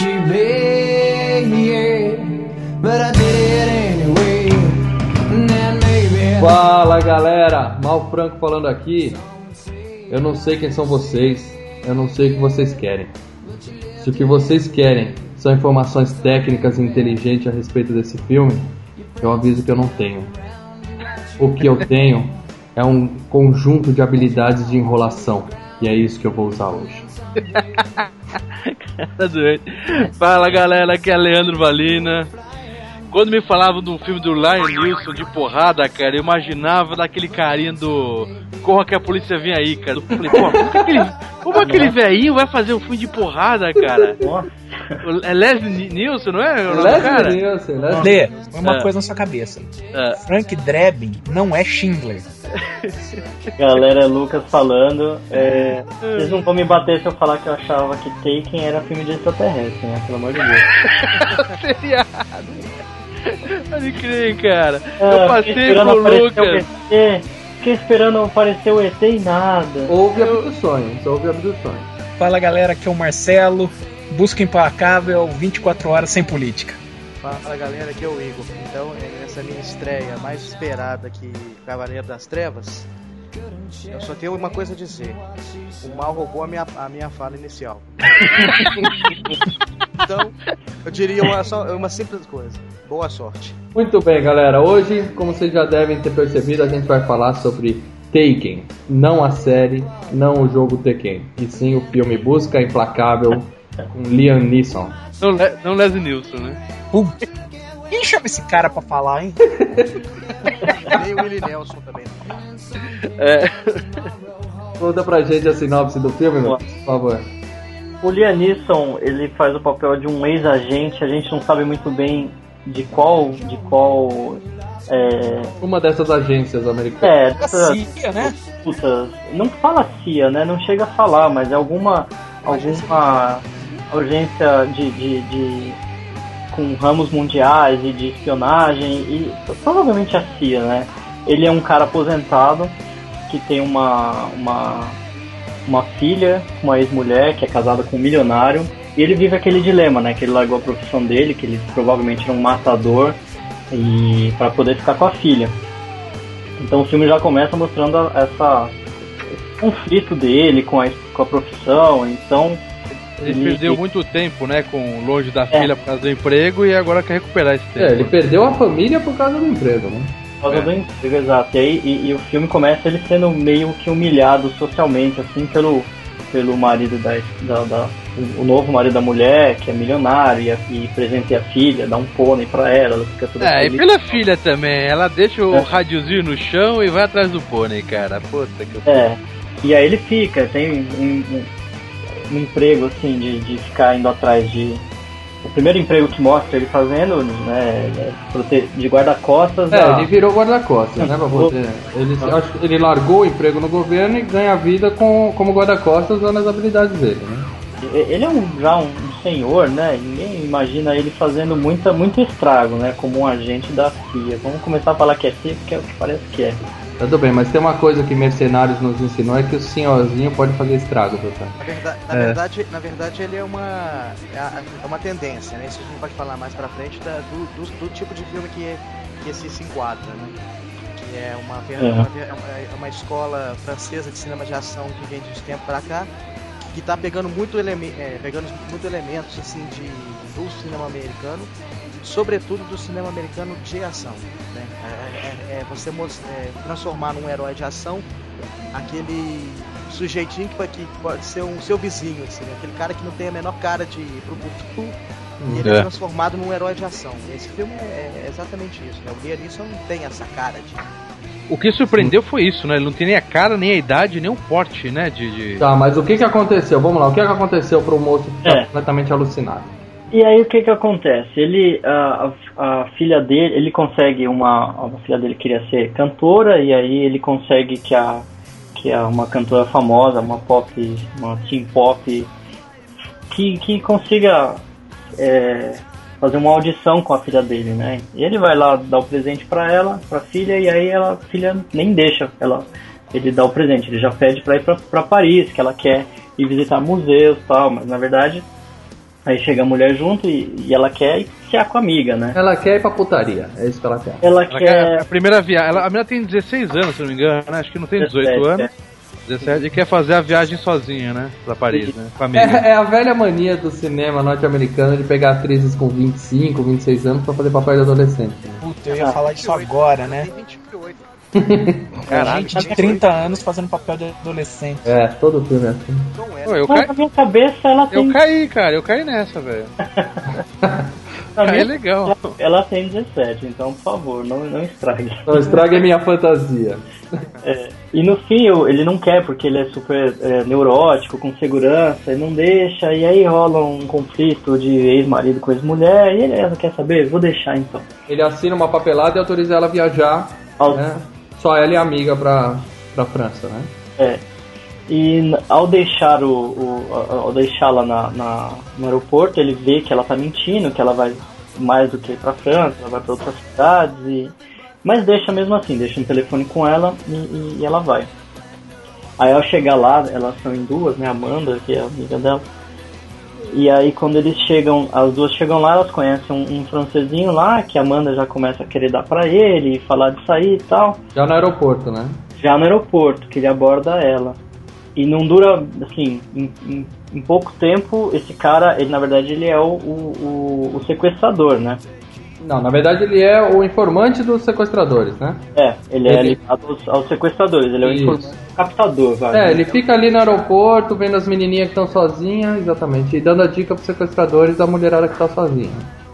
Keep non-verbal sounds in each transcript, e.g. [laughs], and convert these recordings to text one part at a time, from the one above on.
You bad? But I did it anyway. And then maybe Fala galera, Mal Franco falando aqui. Eu não sei quem são vocês, eu não sei o que vocês querem. Se o que vocês querem são informações técnicas e inteligentes a respeito desse filme, eu aviso que eu não tenho. O que eu tenho é um conjunto de habilidades de enrolação, e é isso que eu vou usar hoje. [laughs] Tá. Fala galera, aqui é Leandro Valina. Quando me falavam do filme do Lion Nilson de porrada, cara, eu imaginava daquele carinha do Corra que a polícia vem aí, cara. Eu falei, pô, como aquele, como aquele velhinho vai fazer um filme de porrada, cara? É Leslie Nilson, não é? Leslie Nielsen, Leslie- Lê, uma É. coisa na sua cabeça. É. Frank Drebin não é Schindler. [laughs] Galera, Lucas falando. É, vocês não vão me bater se eu falar que eu achava que Taken era filme de extraterrestre, né? Pelo amor de Deus. [laughs] Seriado. Pode crer, cara. Ah, Eu fiquei passei aparecer o Lucas. Fiquei esperando aparecer o ET e nada. Houve abduções, houve abduções. Fala galera, aqui é o Marcelo. Busca implacável 24 horas sem política. Fala galera, aqui é o Igor. Então, é, nessa minha estreia mais esperada que Cavaleiro das Trevas, eu só tenho uma coisa a dizer: o mal roubou a minha, a minha fala inicial. [laughs] então, eu diria uma, só, uma simples coisa: boa sorte. Muito bem, galera. Hoje, como vocês já devem ter percebido, a gente vai falar sobre Taken. Não a série, não o jogo Tekken. E sim o filme Busca Implacável com Liam Neeson. Não, Le- não Leslie Nilson, né? Pum. Quem chama esse cara pra falar, hein? [laughs] Nem o Willie Nelson também. É. Conta pra gente a sinopse do filme, meu, por favor. O Liam Neeson, ele faz o papel de um ex-agente, a gente não sabe muito bem de qual. de qual. É, Uma dessas agências americanas. é A dessas CIA, né? putas, não fala CIA, né? Não chega a falar, mas é alguma. alguma agência de, de, de- com ramos mundiais e de espionagem e provavelmente a CIA, né? Ele é um cara aposentado que tem uma uma uma filha, uma ex-mulher que é casada com um milionário e ele vive aquele dilema, né? Que ele largou a profissão dele, que ele provavelmente era um matador e para poder ficar com a filha. Então o filme já começa mostrando essa esse conflito dele com a, com a profissão. Então Ele E- perdeu e- muito tempo, né, com longe da É. filha por causa do emprego e agora quer recuperar esse tempo. É, ele perdeu a família por causa do emprego, né? Causa do emprego, exato. E, aí, e, e o filme começa ele sendo meio que humilhado socialmente, assim, pelo, pelo marido da, da, da- o novo marido da mulher, que é milionário, e, e presenteia a filha, dá um pônei pra ela, ela fica toda É, e feliz. pela filha também, ela deixa o É. radiozinho no chão e vai atrás do pônei, cara. Puta que É. E aí ele fica, tem um, um- um emprego assim de, de ficar indo atrás de. O primeiro emprego que mostra ele fazendo, né, é de guarda-costas. É, da- ele virou guarda-costas, né, você. Ele, eu acho que ele largou o emprego no governo e ganha vida com, como guarda-costas usando as habilidades dele, né? Ele é um, já um senhor, né? Ninguém imagina ele fazendo muita, muito estrago, né? Como um agente da CIA. Vamos começar a falar que é CIA, porque é o que parece que é. Tudo bem, mas tem uma coisa que Mercenários nos ensinou é que o senhorzinho pode fazer estrago, doutor. Na, verda- na verdade, na verdade, ele é uma, é é uma tendência, né? Isso a gente pode falar mais pra frente da- do, do, do tipo de filme que, que esse se enquadra, né? Que é uma, Uhum. uma, é uma- é uma escola francesa de cinema de ação que vem de uns tempos pra cá, que tá pegando muito, eleme é, pegando muito elementos assim de, do cinema americano, sobretudo do cinema americano de ação. É, é- é você é, transformar num herói de ação aquele sujeitinho que, que pode ser um seu vizinho, assim, né? aquele cara que não tem a menor cara de brucutu e ele é. É. transformado num herói de ação. Esse filme é, é exatamente isso, né? O Neeson não tem essa cara de... O que surpreendeu foi isso, né? Ele não tem nem a cara, nem a idade, nem o porte, né? De, de- Tá, mas o que que aconteceu? Vamos lá, o que que aconteceu pro moço ficar É. completamente alucinado? E aí o que que acontece? Ele, a, a, filha dele, ele consegue uma, a filha dele queria ser cantora e aí ele consegue que a que é uma cantora famosa, uma pop, uma teen pop, que, que consiga é, fazer uma audição com a filha dele, né? E ele vai lá dar o presente pra ela, pra filha e aí ela, a filha nem deixa ela ele dá o presente, ele já pede pra ir pra Paris, que ela quer ir visitar museus tal, mas na verdade Aí chega a mulher junto e, e ela quer ir passear com a amiga, né? Ela quer ir pra putaria, é isso que ela quer. Ela Ela quer. quer a primeira viagem. Ela, a menina tem 16 anos, se não me engano, né? Acho que não tem 18 17, anos. 17 e quer fazer a viagem sozinha, né? Pra Paris, né? Com a amiga. É, é a velha mania do cinema norte-americano de pegar atrizes com 25, 26 anos pra fazer papel de adolescente. né? Puta, eu ia falar isso agora, né? Tem [laughs] 28. Caralho. Gente de 30 anos fazendo papel de adolescente. É, todo filme é assim. Não é. Pô, eu, Mas ca... na minha cabeça ela tem. eu caí, cara. Eu caí nessa, velho. [laughs] [laughs] Caí minha- legal. Ela tem 17, então por favor, não, não estrague. Não estrague minha fantasia. É, e no fim eu- ele não quer porque ele é super é, neurótico, com segurança, e não deixa, e aí rola um conflito de ex-marido com ex-mulher, e ele ela quer saber, vou deixar então. Ele assina uma papelada e autoriza ela a viajar, Ao- né? Só ela a amiga pra, pra França, né? É. E ao deixar o, o- ao deixá-la na, na- no aeroporto, ele vê que ela tá mentindo, que ela vai mais do que pra França, ela vai pra outras cidades e mas deixa mesmo assim, deixa um telefone com ela e, e- e ela vai. Aí ao chegar lá, elas são em duas, né, Amanda, que é amiga dela. E aí quando eles chegam, as duas chegam lá, elas conhecem um, um francesinho lá, que a Amanda já começa a querer dar pra ele, falar de sair e tal Já no aeroporto, né? já no aeroporto, que ele aborda ela. E não dura, assim, em, em- em pouco tempo, esse cara, ele na verdade ele é o, o, o- o sequestrador, né? Não, na verdade ele é o informante dos sequestradores, né? É, ele é Ele- ligado aos, aos sequestradores, ele é o Isso. informante captador, vai. É, ele fica ali no aeroporto, vendo as menininhas que estão sozinhas, exatamente, e dando a dica pros sequestradores da mulherada que tá sozinha.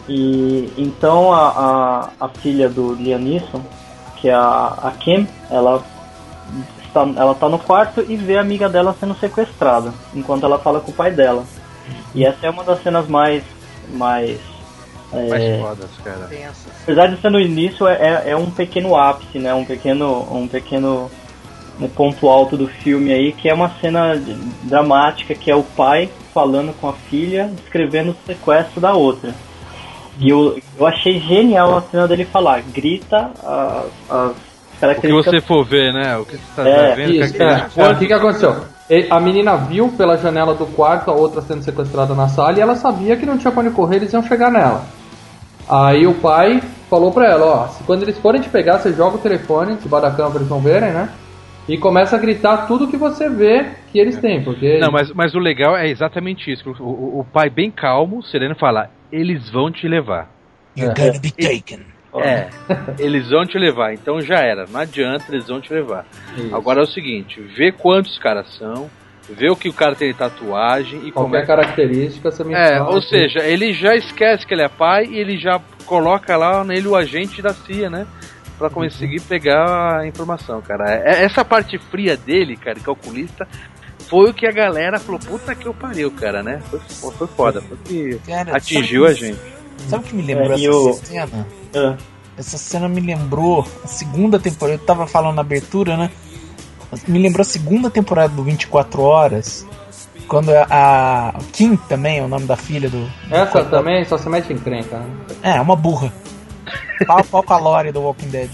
E então a, a, a filha do Liam Neeson, que é a, a Kim, ela está, ela tá no quarto e vê a amiga dela sendo sequestrada, enquanto ela fala com o pai dela. E essa é uma das cenas mais. mais é, Mais fodas, cara. Apesar de ser no início, é, é, é um pequeno ápice, né? Um pequeno, um pequeno um ponto alto do filme aí, que é uma cena dramática, que é o pai falando com a filha, descrevendo o sequestro da outra. E eu, eu achei genial a cena dele falar, grita as, as O que você for ver, né? O que você tá É, vendo? Isso, que é, é, o que que aconteceu? A menina viu pela janela do quarto a outra sendo sequestrada na sala e ela sabia que não tinha pra onde correr, eles iam chegar nela. Aí o pai falou pra ela, ó, se quando eles forem te pegar, você joga o telefone debaixo da cama pra eles não verem, né? E começa a gritar tudo que você vê que eles têm, porque... [laughs] Não, mas, mas o legal é exatamente isso. O, o- o pai bem calmo, sereno, fala: eles vão te levar. You're gonna be taken. É, [laughs] eles vão te levar. Então já era. Não adianta, eles vão te levar. Isso. Agora é o seguinte: vê quantos caras são, vê o que o cara tem de tatuagem e Qualquer começa. característica você me É, fala ou que- seja, ele já esquece que ele é pai e ele já coloca lá nele o agente da CIA, né? Pra conseguir pegar a informação, cara. É- Essa parte fria dele, cara, calculista, foi o que a galera falou, puta que eu pariu, cara, né? Foi, foi foda, foi que Cara, atingiu a gente. Sabe o que me lembrou É, essa o- cena? Ah, Essa cena me lembrou a segunda temporada. Eu tava falando na abertura, né? Me lembrou a segunda temporada do 24 Horas. Quando a, a Kim também é o nome da filha do. Essa também só se mete em crenca, né? É, é uma burra. Pau, pau com a Lore do Walking Dead.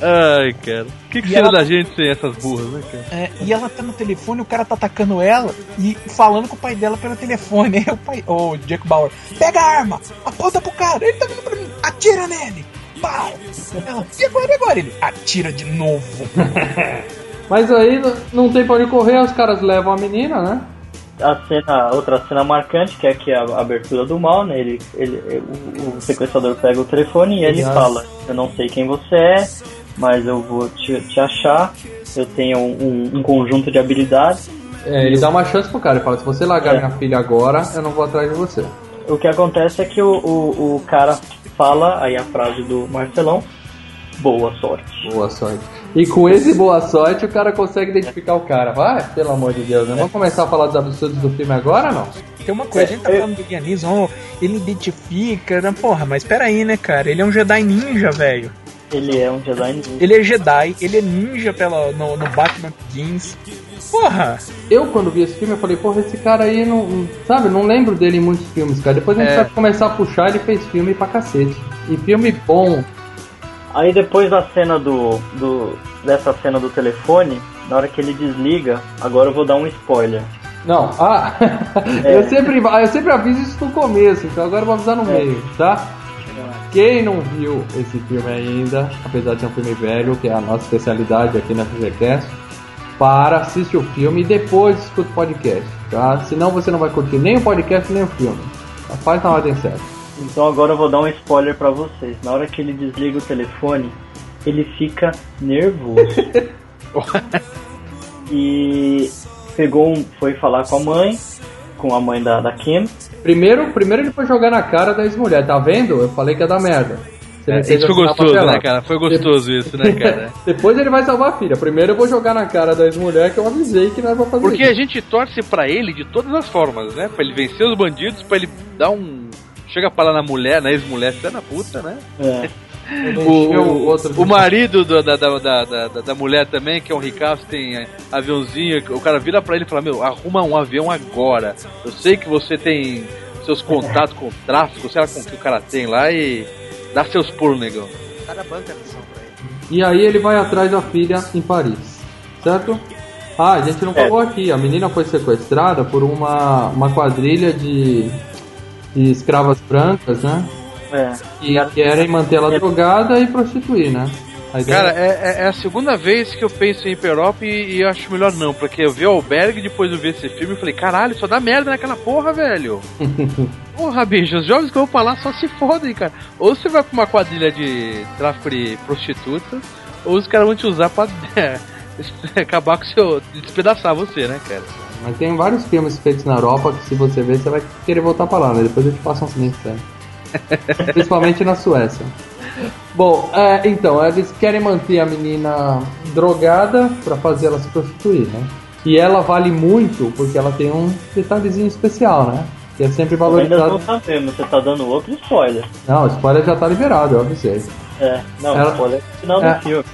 Ai, cara. O que, que seria ela- da gente sem essas burras, né, cara? É, e ela tá no telefone, o cara tá atacando ela e falando com o pai dela pelo telefone. [laughs] Aí o pai, o Jack Bauer, pega a arma, aponta pro cara, ele tá vindo pra mim, atira nele. Pau! Ela, e agora, e agora? Ele atira de novo. [laughs] Mas aí não- tem pra onde correr, os caras levam a menina, né? a cena, outra cena marcante, que é aqui a abertura do mal, né? Ele, ele, o, o sequestrador pega o telefone e ele fala, eu não sei quem você é, mas eu vou te, te achar eu tenho um, um conjunto de habilidades. É, ele dá uma chance pro cara, ele fala, se você largar É. minha filha agora, eu não vou atrás de você. O que acontece é que o, o, o cara fala, aí a frase do Marcelão, boa sorte. Boa sorte. E com esse boa sorte, o cara consegue identificar o cara. Vai, pelo amor de Deus, né? Vamos começar a falar dos absurdos do filme agora, não? Tem uma coisa, a gente tá falando do guianismo, ele identifica, né? porra, mas peraí, né, cara? Ele é um Jedi ninja, velho. Ele é um Jedi ninja. Ele é Jedi, ele é ninja pela, no, no Batman Begins. Porra! Eu, quando vi esse filme, eu falei, porra, esse cara aí, não, não- sabe, não lembro dele em muitos filmes, cara. Depois a gente É. vai começar a puxar, ele fez filme pra cacete. E filme bom. Aí depois da cena do, do. dessa cena do telefone, na hora que ele desliga, agora eu vou dar um spoiler. Não, [laughs] ah, É. eu, sempre, eu sempre aviso isso no começo, então agora eu vou avisar no É. meio, tá? Quem não viu esse filme ainda, apesar de ser um filme velho, que é a nossa especialidade aqui na FGCast, para, assiste o filme e depois escuta o podcast, tá? Senão você não vai curtir nem o podcast nem o filme. Tá? Faz na ordem certa. Então agora eu vou dar um spoiler pra vocês. Na hora que ele desliga o telefone, ele fica nervoso. [laughs] e pegou um, foi falar com a mãe, com a mãe da, da Kim. Primeiro, primeiro ele foi jogar na cara da ex-mulher, tá vendo? Eu falei que ia dar merda. É, isso foi gostoso, né, cara? Foi gostoso isso, né, cara? [laughs] Depois ele vai salvar a filha. Primeiro eu vou jogar na cara da ex-mulher que eu avisei que nós vamos fazer Porque isso. a gente torce pra ele de todas as formas, né? Pra ele vencer os bandidos, pra ele dar um. Chega pra lá na mulher, na ex-mulher, filha da puta, né? É, [laughs] O, o, o marido do- da, da, da, da, da- mulher também, que é um ricaço, tem é, aviãozinho, o cara vira pra ele e fala, meu, arruma um avião agora. Eu sei que você tem seus contatos com o tráfico, sei lá com o que o cara tem lá e dá seus pulos, negão. O cara banca a missão pra ele. E aí ele vai atrás da filha em Paris, certo? Ah, a gente não É. falou aqui. A menina foi sequestrada por uma, uma quadrilha de, de escravas brancas, né? é. Que querem manter ela drogada e prostituir, né? Cara, é, é- é a segunda vez que eu penso em Hiperop e, e eu acho melhor não, porque eu vi o Albergue depois eu vi esse filme e falei, caralho, só dá merda naquela porra, velho. [laughs] Porra, bicho, os jovens que eu vou falar só se fodem, cara. Ou você vai pra uma quadrilha de tráfico de prostitutas, ou os caras vão te usar pra é, [laughs] acabar com o seu. despedaçar você, né, cara? Mas tem vários filmes feitos na Europa que se você ver, você vai querer voltar pra lá, né? Depois eu te passo um link sério. [laughs] Principalmente na Suécia. Bom, é, então, eles querem manter a menina drogada pra fazer ela se prostituir, né? E ela vale muito porque ela tem um detalhezinho especial, né? Que é sempre Eu ainda valorizado. não sabemos, você tá dando outro spoiler. Não, o spoiler já tá liberado, eu avisei. É, não, Ela- spoiler no final É. do filme.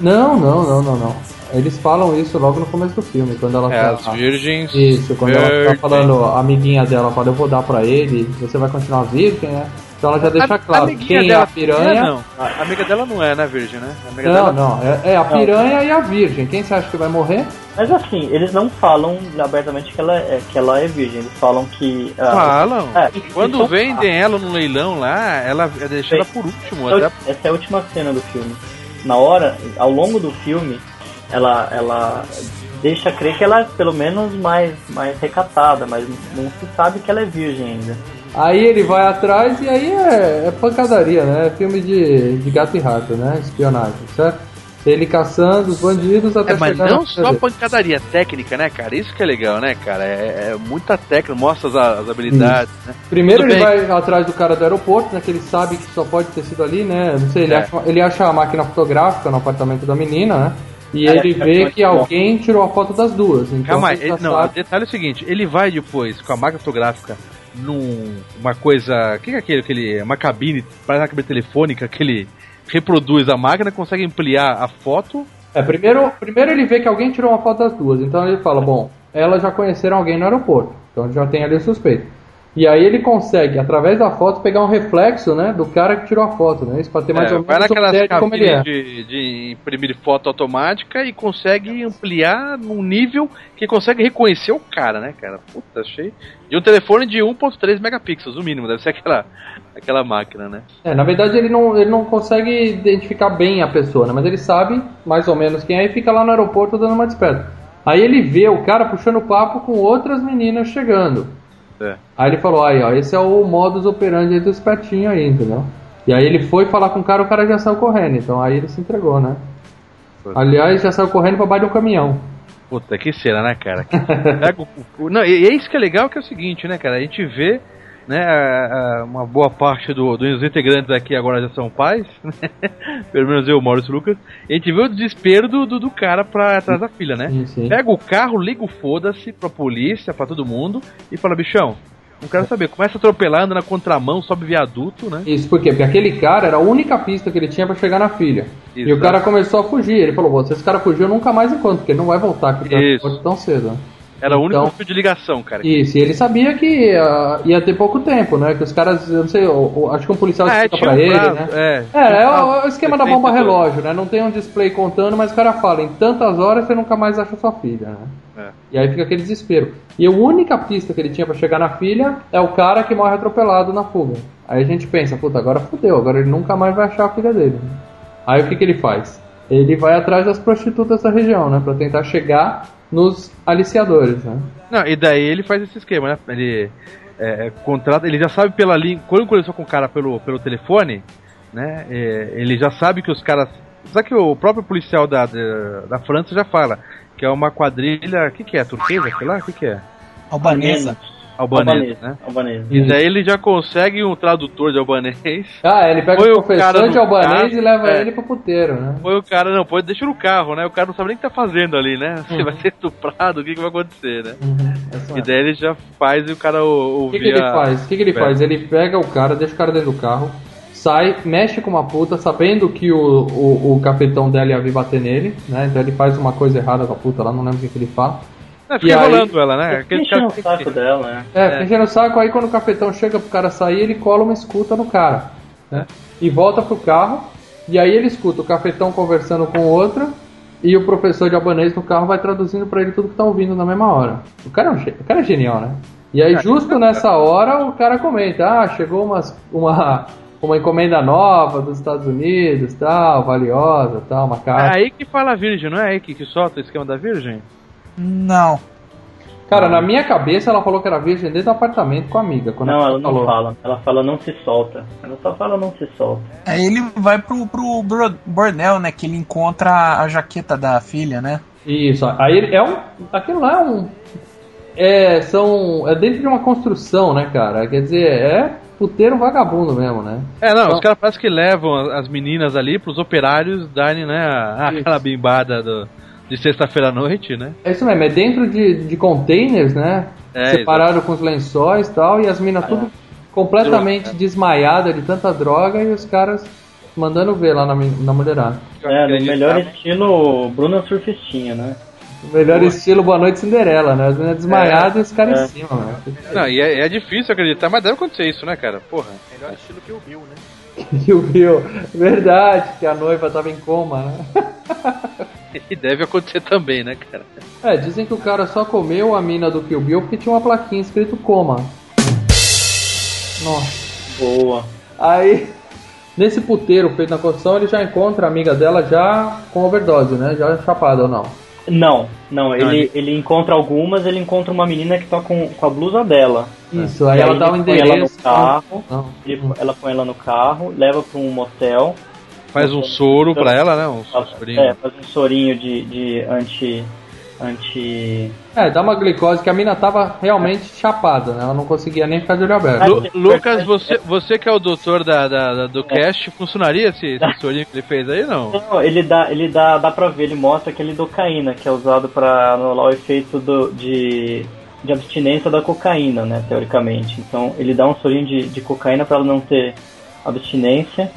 Não, não, não, não, não. Eles falam isso logo no começo do filme, quando ela É, tá. as virgens. Isso, quando ela tá virgens. falando, a amiguinha dela fala, eu vou dar pra ele, você vai continuar virgem, né? Então ela já deixa A- claro quem é a piranha. não. A amiga dela não é, né, virgem, né? A amiga Não, dela não, é, é a piranha e a virgem. Quem você acha que vai morrer? Mas assim, eles não falam abertamente que ela é, que ela é virgem, eles falam que. ah, Falam. É, Quando então- vendem ela no leilão lá, ela é deixada por último. Essa Até essa é a última cena do filme. Na hora, ao longo do filme, ela, ela deixa crer que ela é pelo menos mais, mais recatada, mas não se sabe que ela é virgem ainda. Aí ele vai atrás e aí é, é pancadaria, né? É filme de, de gato e rato, né? Espionagem, certo? Ele caçando os bandidos até É, mas chegar não só pancadaria técnica, né, cara? Isso que é legal, né, cara? É, é muita técnica, mostra as, as habilidades, né? Primeiro Tudo ele bem. vai atrás do cara do aeroporto, né? Que ele sabe que só pode ter sido ali, né? Não sei, ele, É. acha, ele acha a máquina fotográfica no apartamento da menina, né? E É, ele vê que bom. alguém tirou a foto das duas. Então Calma ele não, o sabe- detalhe é o seguinte, ele vai depois com a máquina fotográfica numa coisa. O que é aquele, aquele. Uma cabine, parece uma cabine telefônica que ele reproduz a máquina, consegue ampliar a foto. É, primeiro, primeiro ele vê que alguém tirou uma foto das duas. Então ele fala, bom, elas já conheceram alguém no aeroporto. Então já tem ali o suspeito. E aí ele consegue, através da foto, pegar um reflexo, né? Do cara que tirou a foto, né? Isso pra ter mais É, ou menos uma ideia de como ele é. de, de imprimir foto automática e consegue ampliar num nível que consegue reconhecer o cara, né, cara? Puta, achei. De um telefone de 1.3 megapixels, o mínimo, deve ser aquela, aquela máquina, né? É, na verdade ele não, ele não consegue identificar bem a pessoa, né? Mas ele sabe mais ou menos quem é e fica lá no aeroporto dando uma desperta. Aí ele vê o cara puxando papo com outras meninas chegando. É. Aí ele falou, aí ó, esse é o modus operandi aí do espertinho aí, entendeu? E aí ele foi falar com o cara, o cara já saiu correndo, então aí ele se entregou, né? Aliás, já saiu correndo pra baixo de um caminhão. Puta, que cena, né, cara? [laughs] O- Não, e é isso que é legal, que é o seguinte, né, cara? A gente vê, né, a- a- uma boa parte do- dos integrantes aqui agora já são pais, [laughs] né? Pelo menos eu, Maurício Lucas. A gente vê o desespero do, do, do cara pra atrás da filha, né? Sim, sim. Pega o carro, liga o foda-se pra polícia, pra todo mundo, e fala, bichão, não quero saber, começa a atropelar, anda na contramão, sobe viaduto, né? Isso por quê? Porque aquele cara era a única pista que ele tinha pra chegar na filha. E o cara começou a fugir. Ele falou: "Pô, se esse cara fugir, eu nunca mais encontro, porque ele não vai voltar aqui aeroporto tão cedo. Era o único Então- fio de ligação, cara. Isso, e ele sabia que ah, ia ter pouco tempo, né? Que os caras, eu não sei, eu- eu acho que um policial Ah, é, explica tinha pra um ele, prazo, né? é. É, Tinha um é o, o esquema da 60 bomba relógio, né? Não tem um display contando, mas o cara fala, em tantas horas você nunca mais acha sua filha, né? É. E aí fica aquele desespero. E a única pista que ele tinha pra chegar na filha é o cara que morre atropelado na fuga. Aí a gente pensa, puta, agora fudeu, agora ele nunca mais vai achar a filha dele. né? Aí o que, que ele faz? Ele vai atrás das prostitutas da região, né? Pra tentar chegar nos aliciadores, né? Não, e daí ele faz esse esquema, né? Ele é, é, contrata, ele já sabe pela linha. Quando conversou com o cara pelo, pelo telefone, né? é, ele já sabe que os caras. Sabe que o próprio policial da, da, da França já fala que é uma quadrilha. O que, que é? Turquesa? Sei lá? O que, que é? Albanesa. Albanesa, né? Albanesa. E daí ele já consegue um tradutor de albanês. [laughs] Ah, ele pega o professor do de albanês carro, e leva é. ele pro puteiro, né? Foi o cara, não, pode deixa no carro, né? O cara não sabe nem o que tá fazendo ali, né? Uhum. Você vai ser estuprado, o que, que vai acontecer, né? E é. daí ele já faz e o cara ou- O que, ouvia. que ele faz? O que, que ele faz? Ele pega o cara, deixa o cara dentro do carro, sai, mexe com uma puta, sabendo que o, o, o capitão dela ia vir bater nele, né? Então ele faz uma coisa errada com a puta lá, não lembro o que, que ele fala. É, E fica aí- enrolando ela, né? Aquele Enchendo o saco dela, né? É, É. fica enchendo o saco, aí quando o capitão chega pro cara sair, ele cola uma escuta no cara, né? E volta pro carro, e aí ele escuta o capitão conversando com outra, e o professor de albanês no carro vai traduzindo pra ele tudo que tá ouvindo na mesma hora. O cara é, um ge- o cara é genial, né? E aí, justo nessa hora, o cara comenta: Ah, chegou umas, uma, uma encomenda nova dos Estados Unidos, tal, valiosa, tal, uma É caixa. aí que fala a Virgem, não é aí que, que solta o esquema da Virgem? Não. Cara, na minha cabeça, ela falou que era virgem dentro do apartamento com a amiga. Quando Não, ela ela não falou. fala. Ela fala não se solta. Ela só fala não se solta. Aí ele vai pro, pro bordel, né? Que ele encontra a jaqueta da filha, né? Isso, aí ele- é um. Aquilo lá é um. É, são. É dentro de uma construção, né, cara? Quer dizer, é puteiro vagabundo mesmo, né? É, não, Então- os caras parecem que levam as- as meninas ali pros operários darem, né, a- aquela bimbada do- de sexta-feira à noite, né? É isso mesmo, é dentro de, de containers, né? É, Separado com os lençóis e tal, e as minas tudo completamente desmaiadas de tanta droga e os caras mandando ver lá na, na mulherada. É, no melhor estilo Bruna Surfistinha, né? O melhor estilo Boa Noite Cinderela, né? As meninas desmaiadas e os caras É. em cima, né? Não, e é, é difícil acreditar, mas deve acontecer isso, né, cara? Porra. Melhor estilo que o Bill, né? E o Bill, verdade, que a noiva tava em coma, né? [laughs] E deve acontecer também, né, cara? É, dizem que o cara só comeu a mina do Kill Bill porque tinha uma plaquinha escrito coma. Nossa. Boa. Aí, nesse puteiro feito na construção, ele já encontra a amiga dela já com overdose, né? Já chapada ou não. Não, não, ele, ele- ele encontra algumas, ele encontra uma menina que tá com, com a blusa dela. Isso, aí ela dá um ele põe ela endereço. no carro. Não. Ele- ela põe ela no carro, leva pra um motel. Faz um soro pra ela, né? Um sorinho. É, faz um sorinho de, de anti. anti. É, dá uma glicose que a mina tava realmente chapada, né? Ela não conseguia nem ficar de olho aberto. Lu- Lucas, você, você que é o doutor da, da- da- do cast, funcionaria esse, esse [laughs] sorinho que ele fez aí, não? Não, ele dá, ele dá, dá pra ver, ele mostra aquele docaína que é usado pra anular o efeito do, de, de abstinência da cocaína, né, teoricamente. Então ele dá um sorinho de, de cocaína pra ela não ter abstinência.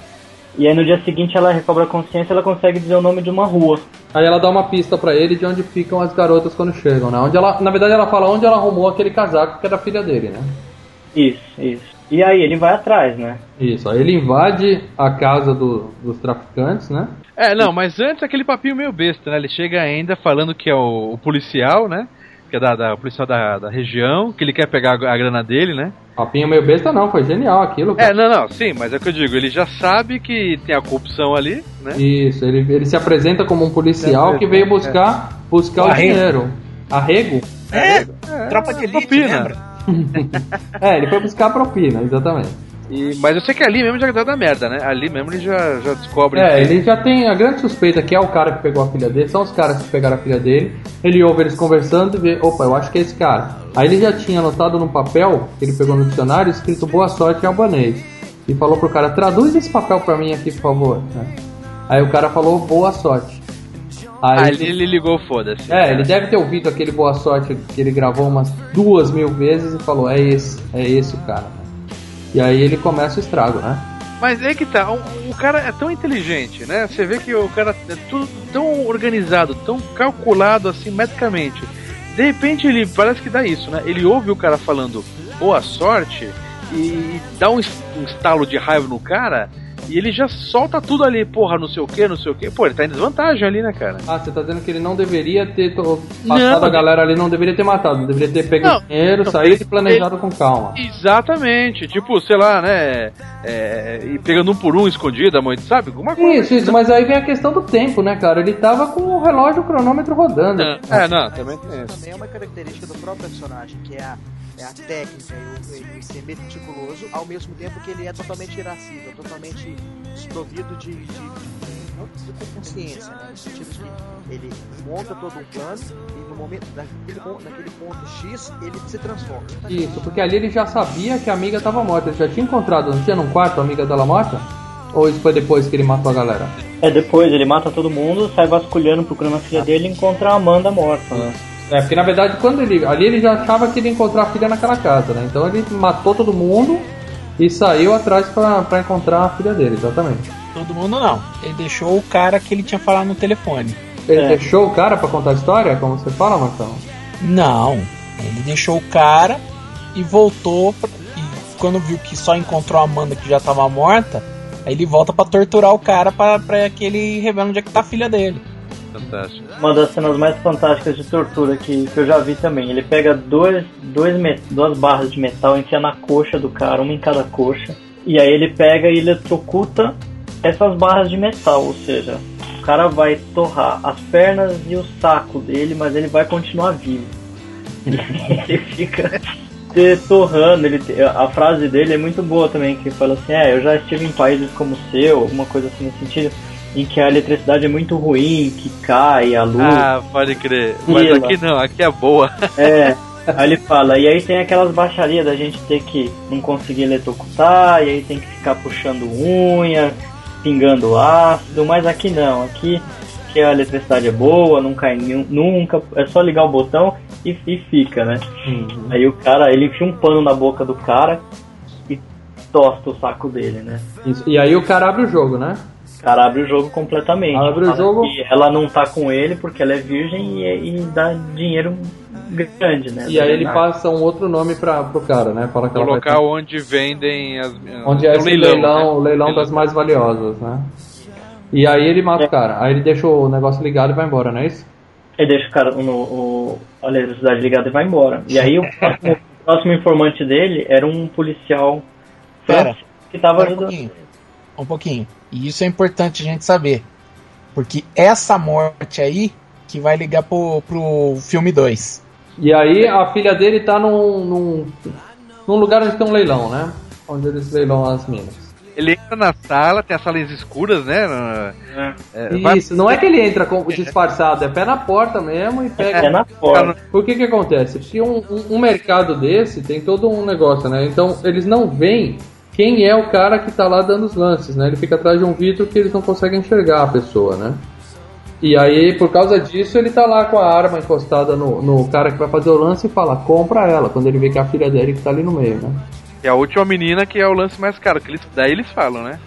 E aí no dia seguinte ela recobra a consciência ela consegue dizer o nome de uma rua. Aí ela dá uma pista pra ele de onde ficam as garotas quando chegam, né? Onde ela, na verdade, ela fala onde ela arrumou aquele casaco que é da filha dele, né? Isso, isso. E aí ele vai atrás, né? Isso, aí ele invade a casa do- dos traficantes, né? É, não, mas antes aquele papinho meio besta, né? Ele chega ainda falando que é o, o policial, né? Que é da, da- policial da, da região, que ele quer pegar a, a grana dele, né? Papinho meio besta não, foi genial aquilo. É, cara. não, não, sim, mas é o que eu digo, ele já sabe que tem a corrupção ali, né? Isso, ele, ele se apresenta como um policial Se que veio buscar, buscar o Arrego. dinheiro. Arrego? É, tropa de elite, propina. lembra? [laughs] É, ele foi buscar a propina, exatamente. E, mas eu sei que ali mesmo já dá da merda, né? Ali mesmo ele já, já descobre. É, que- ele já tem a grande suspeita que é o cara que pegou a filha dele, são os caras que pegaram a filha dele. Ele ouve eles conversando e vê, opa, eu acho que é esse cara. Aí ele já tinha anotado num papel que ele pegou no dicionário escrito boa sorte em albanês. E falou pro cara, traduz esse papel pra mim aqui, por favor. Aí o cara falou boa sorte. Aí, Ali ele ligou, foda-se. É, ele deve ter ouvido aquele boa sorte que ele gravou umas duas mil vezes e falou, é esse, é esse o cara. E aí ele começa o estrago, né? Mas é que tá, o, o cara é tão inteligente, né? Você vê que o cara é tudo tão organizado, tão calculado assim metricamente. De repente ele parece que dá isso, né? Ele ouve o cara falando boa sorte e dá um, um estalo de raiva no cara e ele já solta tudo ali, porra, não sei o que, não sei o que. Pô, ele tá em desvantagem ali, né, cara? Ah, você tá dizendo que ele não deveria ter to- Não, passado a ele- galera ali, não deveria ter matado, deveria ter pego Não, o dinheiro, não, saído ele- e planejado com calma. Exatamente, tipo, sei lá, né? É, e pegando um por um escondido, a mãe, sabe? Alguma coisa. Isso, isso, mas aí vem a questão do tempo, né, cara? Ele tava com o relógio, o cronômetro rodando. É, não, também tem isso. Também é uma característica do próprio personagem, que é a, é a técnica, e o- ele ser meticuloso, ao mesmo tempo que ele é totalmente irascível, totalmente desprovido de, de, não de consciência, né? no sentido que ele monta todo um plano e no momento, naquele, naquele ponto X, ele se transforma. Isso, porque ali ele já sabia que a amiga tava morta. Ele já tinha encontrado, não tinha num quarto a amiga dela morta? Ou isso foi depois que ele matou a galera? É depois, ele mata todo mundo, sai vasculhando, procurando a filha dele e encontra a Amanda morta. né? É, porque na verdade quando ele. Ali ele já achava que ele ia encontrar a filha naquela casa, né? Então ele matou todo mundo e saiu atrás pra, pra encontrar a filha dele, exatamente. Todo mundo não. Ele deixou o cara que ele tinha falado no telefone. Ele É. deixou o cara pra contar a história, como você fala, Marcão? Não. Ele deixou o cara e voltou. pra- e quando viu que só encontrou a Amanda que já tava morta, aí ele volta pra torturar o cara pra, pra que ele revele onde é que tá a filha dele. Fantástico. Uma das cenas mais fantásticas de tortura que, que eu já vi também. Ele pega dois, dois, duas barras de metal, enfia na coxa do cara, uma em cada coxa. E aí ele pega e eletrocuta essas barras de metal, ou seja, o cara vai torrar as pernas e o saco dele, mas ele vai continuar vivo. [laughs] ele fica torrando. Ele, a frase dele é muito boa também, que fala assim, é, eu já estive em países como o seu, alguma coisa assim nesse sentido, em que a eletricidade é muito ruim, que cai a luz. Ah, pode crer. Mas Grila. aqui não, aqui é boa. [laughs] É, aí ele fala, e aí tem aquelas baixarias da gente ter que não conseguir eletrocutar, e aí tem que ficar puxando unha, pingando ácido, mas aqui não, aqui que a eletricidade é boa, não cai nenhum- nunca, é só ligar o botão e, e fica, né? Aí o cara, ele enfia um pano na boca do cara e tosta o saco dele, né? Isso. E aí o cara abre o jogo, né? O cara abre o jogo completamente. Abre o jogo- que ela não tá com ele porque ela é virgem e, e dá dinheiro grande, né? E aí ele passa um outro nome pra, pro cara, né? Fala que O local onde vendem as. Onde é o esse leilão, né? o leilão das mais valiosas, né? E aí ele mata o cara. Aí ele deixa o negócio ligado e vai embora, não é isso? Ele deixa o cara no, o, a eletricidade ligada e vai embora. E aí o próximo, o próximo informante dele era um policial Pera, que tava Pera um ajudando. pouquinho. Um pouquinho. E isso é importante a gente saber. Porque essa morte aí que vai ligar pro, pro filme 2. E aí a filha dele tá num, num, num lugar onde tem um leilão, né? Onde eles leilam as minas. Ele entra na sala, tem as salas escuras, né? na- é, vai- Isso, não é que ele entra com, disfarçado, é pé na porta mesmo e pega. É na porta. Por que que acontece? Porque um, um- um mercado desse tem todo um negócio, né? Então eles não veem quem é o cara que tá lá dando os lances, né? Ele fica atrás de um vidro que eles não conseguem enxergar a pessoa, né? E aí, por causa disso, ele tá lá com a arma encostada no, no cara que vai fazer o lance e fala, compra ela, quando ele vê que é a filha dele que tá ali no meio, né? E a última menina que é o lance mais caro, que eles, daí eles falam, né?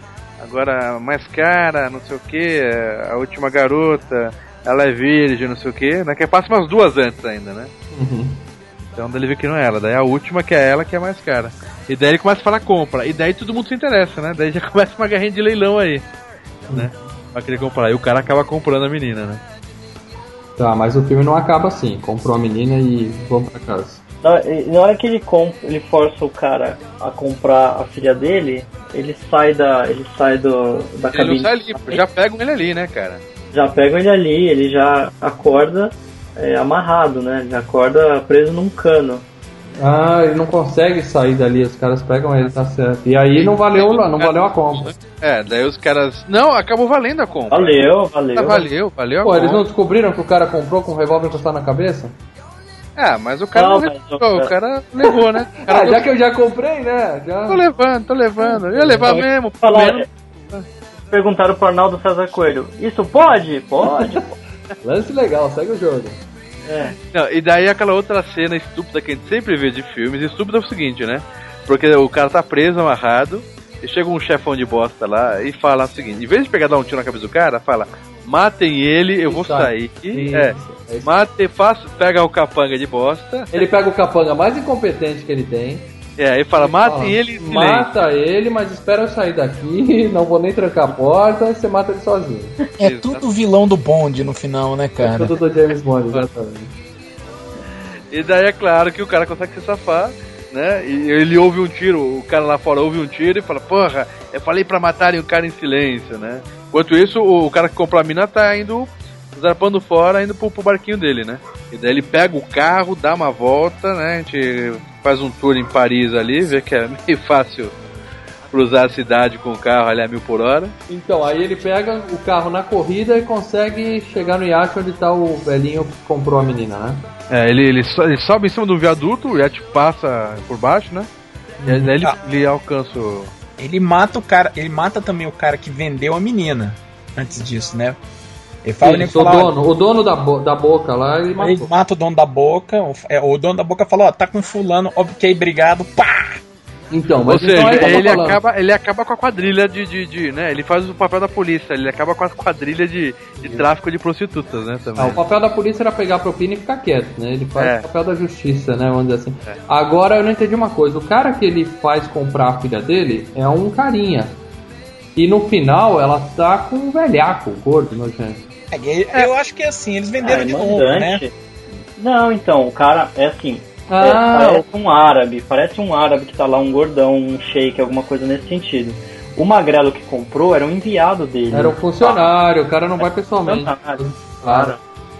Agora, mais cara, não sei o que, a última garota, ela é virgem, não sei o que, né? Que passa umas duas antes ainda, né? Então daí ele vê que não é ela, daí a última que é ela que é mais cara. E daí ele começa a falar compra, e daí todo mundo se interessa, né? Daí já [laughs] começa uma guerrinha de leilão aí, né? Pra querer comprar, e o cara acaba comprando a menina, né? Tá, mas o filme não acaba assim. Comprou a menina e vamos pra casa. Na, e na hora que ele compra, ele força o cara a comprar a filha dele, ele sai da. ele sai do, da Ele não cabine. sai ali, já pegam ele ali, né, cara? Já pegam ele ali, ele já acorda é, amarrado, né? Ele acorda preso num cano. Ah, ele não consegue sair dali, os caras pegam ele, tá certo. E aí não valeu, não valeu a compra. É, daí os caras. Não, acabou valendo a compra. Valeu, valeu. Ah, valeu, valeu a Pô, eles não descobriram que o cara comprou com um revólver encostado na cabeça? É, mas o cara Não, não, o cara levou, né? [laughs] Cara Ah, já que eu já comprei, né? Tô Já... levando, tô levando. Eu ia levar mesmo. Falar- Perguntaram pro Arnaldo César Coelho: Isso pode? [laughs] Pode. Lance legal, segue o jogo. É. Não, e daí aquela outra cena estúpida que a gente sempre vê de filmes, estúpida é o seguinte, né? Porque o cara tá preso, amarrado, e chega um chefão de bosta lá e fala o seguinte, em vez de pegar dar um tiro na cabeça do cara, fala, matem ele, eu vou sai. sair. Isso, é, é mate, faça, pega o capanga de bosta, Ele pega o capanga mais incompetente que ele tem. É, e fala, matem fala, ele em silêncio. Mata ele, mas espera eu sair daqui, [laughs] não vou nem trancar a porta, e você mata ele sozinho. É tudo vilão do bonde no final, né, cara? Tudo do James Bond, exatamente. E daí é claro que o cara consegue se safar, né? E ele ouve um tiro, o cara lá fora ouve um tiro e fala, porra, eu falei pra matarem o cara em silêncio, né? Enquanto isso, o, o cara que comprou a mina tá indo, zarpando fora, indo pro, pro barquinho dele, né? E daí ele pega o carro, dá uma volta, né? A gente faz um tour em Paris ali, vê que é [laughs] meio fácil cruzar a cidade com o carro ali a mil por hora. Então, aí ele pega o carro na corrida e consegue chegar no iate onde tá o velhinho que comprou a menina, né? É, ele, ele, so- ele sobe em cima do viaduto, o Yeti passa por baixo, né? E aí ele, Ah. ele alcança o... Ele mata o cara, ele mata também o cara que vendeu a menina antes disso, né? Ele fala, ele Isso, o fala, dono, o dono da, bo- da boca lá, ele Ele matou. mata o dono da boca. O, é, o dono da boca fala, ó, tá com fulano, ok, obrigado, pá! Então, Ou mas seja, então é eu tô ele, falando. acaba, ele acaba com a quadrilha de, de, de, né? Ele faz o papel da polícia, ele acaba com a quadrilha de, de tráfico de prostitutas, né? Também. Ah, o papel da polícia era pegar a propina e ficar quieto, né? Ele faz É. o papel da justiça, né? Vamos dizer assim. Agora eu não entendi uma coisa. O cara que ele faz comprar a filha dele é um carinha. E no final ela tá com um velhaco, gordo, nojento. É, eu acho que é assim, eles venderam Ah, de novo, né? mandante. Não, então, o cara é assim. é, Ah, parece um árabe, parece um árabe que tá lá, um gordão, um shake, alguma coisa nesse sentido. O magrelo que comprou era um enviado dele. era um funcionário, o cara não vai pessoalmente. Funcionário. Claro,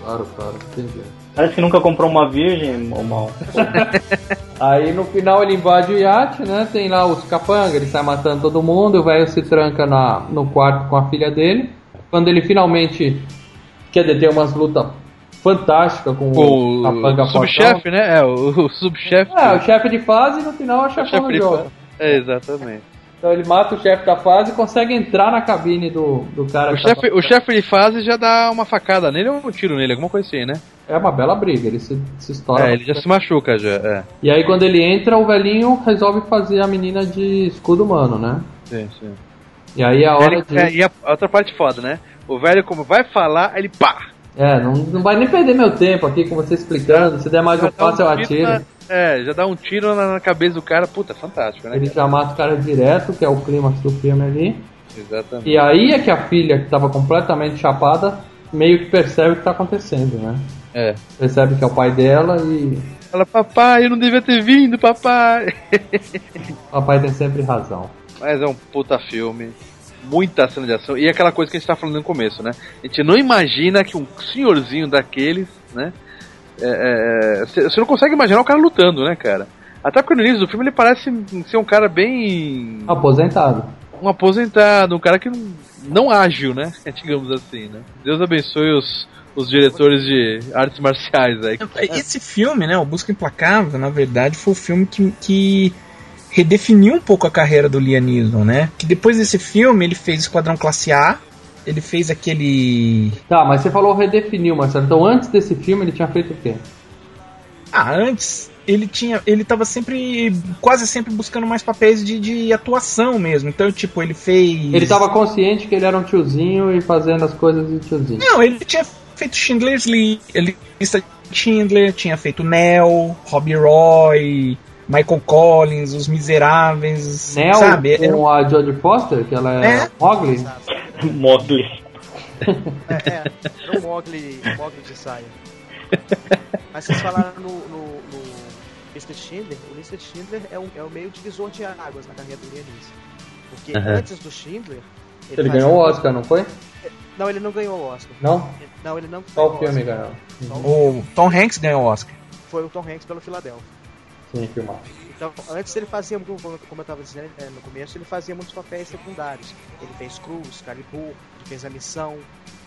claro, claro, entendi. Parece que nunca comprou uma virgem, ou mal. [laughs] Aí no final ele invade o iate, né? Tem lá os capangas, ele sai matando todo mundo, o velho se tranca na, no quarto com a filha dele. Quando ele finalmente quer dizer, tem umas lutas fantásticas com o, o capanga o subchefe, né? É, o, o subchefe. É, o chefe de fase e no final é o chefão chefe do jogo. É, exatamente. Então ele mata o chefe da fase e consegue entrar na cabine do, do cara O tá chefe, o chefe de fase já dá uma facada nele ou um tiro nele, alguma coisa assim, né? É uma bela briga, ele se, se estoura. É, ele já se machuca já, é. E aí quando ele entra, o velhinho resolve fazer a menina de escudo humano, né? Sim, sim. E aí a hora Ele- de. é, e a outra parte foda, né? O velho, como vai falar, ele pá! É, não, não vai nem perder meu tempo aqui com você explicando. Se der mais um Já dá passo, eu tiro atiro. na- é, já dá um tiro na, na cabeça do cara. Puta, fantástico, né? Ele já mata o cara direto, que é o clímax do filme ali. Exatamente. E aí é que a filha, que tava completamente chapada, meio que percebe o que tá acontecendo, né? É. Percebe que é o pai dela e Fala, papai, eu não devia ter vindo, papai. [laughs] papai tem sempre razão. Mas é um puta filme. Muita cena de ação. E aquela coisa que a gente tá falando no começo, né? A gente não imagina que um senhorzinho daqueles, né? é, é, Você não consegue imaginar o cara lutando, né, cara? Até porque no início do filme ele parece ser um cara bem. Aposentado. um aposentado, um cara que não, não ágil, né? [laughs] Digamos assim, né? Deus abençoe os, os diretores de artes marciais aí. Esse filme, né, o Busca Implacável, na verdade, foi o filme que, que redefiniu um pouco a carreira do Liam Neeson, né? Que depois desse filme ele fez Esquadrão Classe A, ele fez aquele... Tá, mas você falou redefiniu, Marcelo. Então antes desse filme ele tinha feito o quê? Ah, antes ele tinha, ele tava sempre, quase sempre buscando mais papéis de, de atuação mesmo. Então, tipo, ele fez... Ele tava consciente que ele era um tiozinho e fazendo as coisas de tiozinho. Não, ele tinha feito Schindler's List, ele lista de Schindler, tinha feito Nell, Robbie Roy, Michael Collins, Os Miseráveis, Nell sabe? Era um- com a Jodie Foster, que ela é, É. Mowgli. [laughs] Mogli. É, é, era um Mogli, um Mogli de saia. Mas vocês falaram no, no, no Mr. Schindler, o Mr. Schindler é, um, é o meio divisor de águas na carreira do Neeson. Porque Aham. antes do Schindler... Ele fazia- ganhou o Oscar, não foi? Não, ele não ganhou o Oscar. Não? Não, ele não Qual ganhou filme Oscar. ganhou? Só o- O Tom Hanks ganhou o Oscar. Foi o Tom Hanks pelo Philadelphia. Sim, filmar. Então, antes ele fazia, como como eu estava dizendo é, no começo, ele fazia muitos papéis secundários. Ele fez Cruz, Calibur, ele fez A Missão,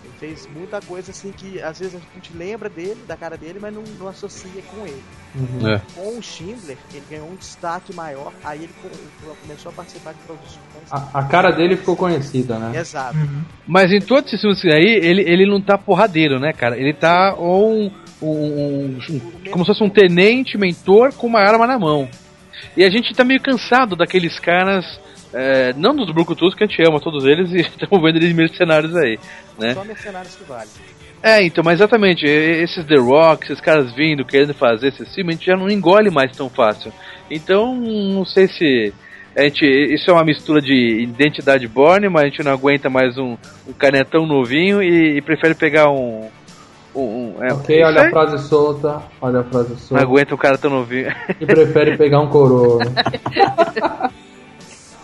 ele fez muita coisa assim que às vezes a gente lembra dele, da cara dele, mas não, não associa com ele. Uhum. É. Com o Schindler, ele ganhou um destaque maior, aí ele co- começou a participar de produções. A, a cara dele ficou conhecida, né? Exato. Mas em todos esses filmes aí, ele, ele não tá porradeiro, né, cara? Ele tá ou um, um- um- como se fosse um tenente mentor com uma arma na mão. E a gente tá meio cansado daqueles caras, é, não dos brucutus que a gente ama todos eles [laughs] e estamos vendo eles mercenários aí, né? Só mercenários que vale. É, então, mas exatamente, esses The Rock, esses caras vindo, querendo fazer esse filme, a gente já não engole mais tão fácil. Então, não sei se. A gente, isso é uma mistura de identidade borne, mas a gente não aguenta mais um, um canetão novinho e, e prefere pegar um. Um, um- é, Ok, olha aí. a frase solta, olha a frase Não solta. aguenta um cara tão novinho. E prefere pegar um coroa. [laughs]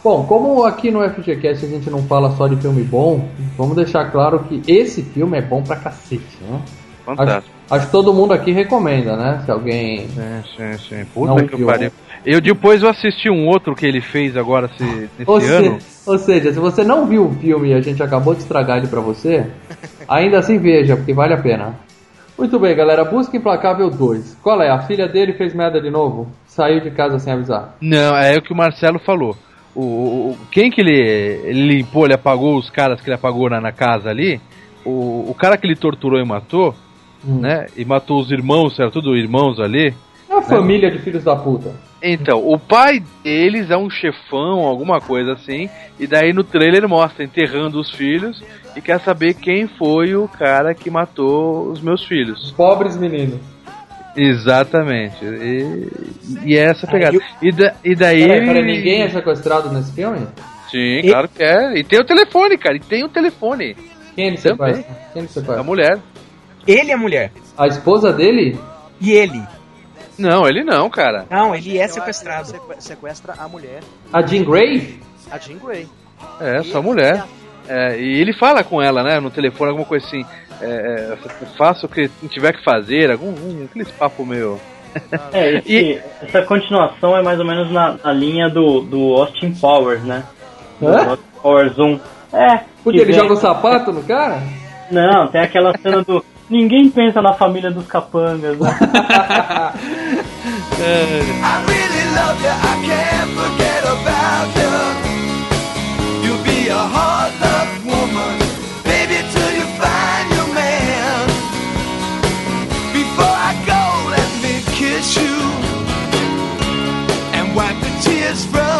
Bom, como aqui no FGCast a gente não fala só de filme bom, vamos deixar claro que esse filme é bom pra cacete, né? Acho, Fantástico. acho que todo mundo aqui recomenda, né? Se alguém. Sim, sim, sim. Puta Não que viu. pariu. Eu depois eu assisti um outro que ele fez agora se, nesse Ou, se- ano. ou seja, se você não viu o filme e a gente acabou de estragar ele pra você, ainda assim veja, porque vale a pena. Muito bem, galera. Busca Implacável 2. Qual é? A filha dele fez merda de novo? Saiu de casa sem avisar. Não, é o que o Marcelo falou. O, o- quem que ele, ele limpou, ele apagou os caras que ele apagou na, na casa ali? O, o cara que ele torturou e matou, Hum. né? E matou os irmãos, eram tudo irmãos ali. É uma família de filhos da puta. Então, o pai deles é um chefão, alguma coisa assim, e daí no trailer mostra enterrando os filhos e quer saber quem foi o cara que matou os meus filhos. Pobres meninos. Exatamente. E, e é essa pegada. e E, da- e daí. Peraí, peraí, ninguém é sequestrado nesse filme? Sim, claro que é. E tem o telefone, cara. E tem o telefone. Quem ele Também. sequestra? Quem ele A sequestra? mulher. Ele é a mulher. A esposa dele? E ele? Não, ele não, cara. Não, ele é sequestrado. seque- Sequestra a mulher, A Jean Grey? a Jean Grey. É, só Ele mulher. E É, e ele fala com ela, né, no telefone, alguma coisa assim. É, é, faça o que tiver que fazer, algum um, aqueles papo meio. É, [laughs] esse- essa continuação é mais ou menos na, na linha do, do Austin Powers, né? Do Hã? Austin Powers 1. É. Porque que ele vem- joga o sapato no cara? Não, tem aquela cena do. Ninguém pensa na família dos capangas, né? [laughs] I really love you, I can't forget about you. You and wipe the tears from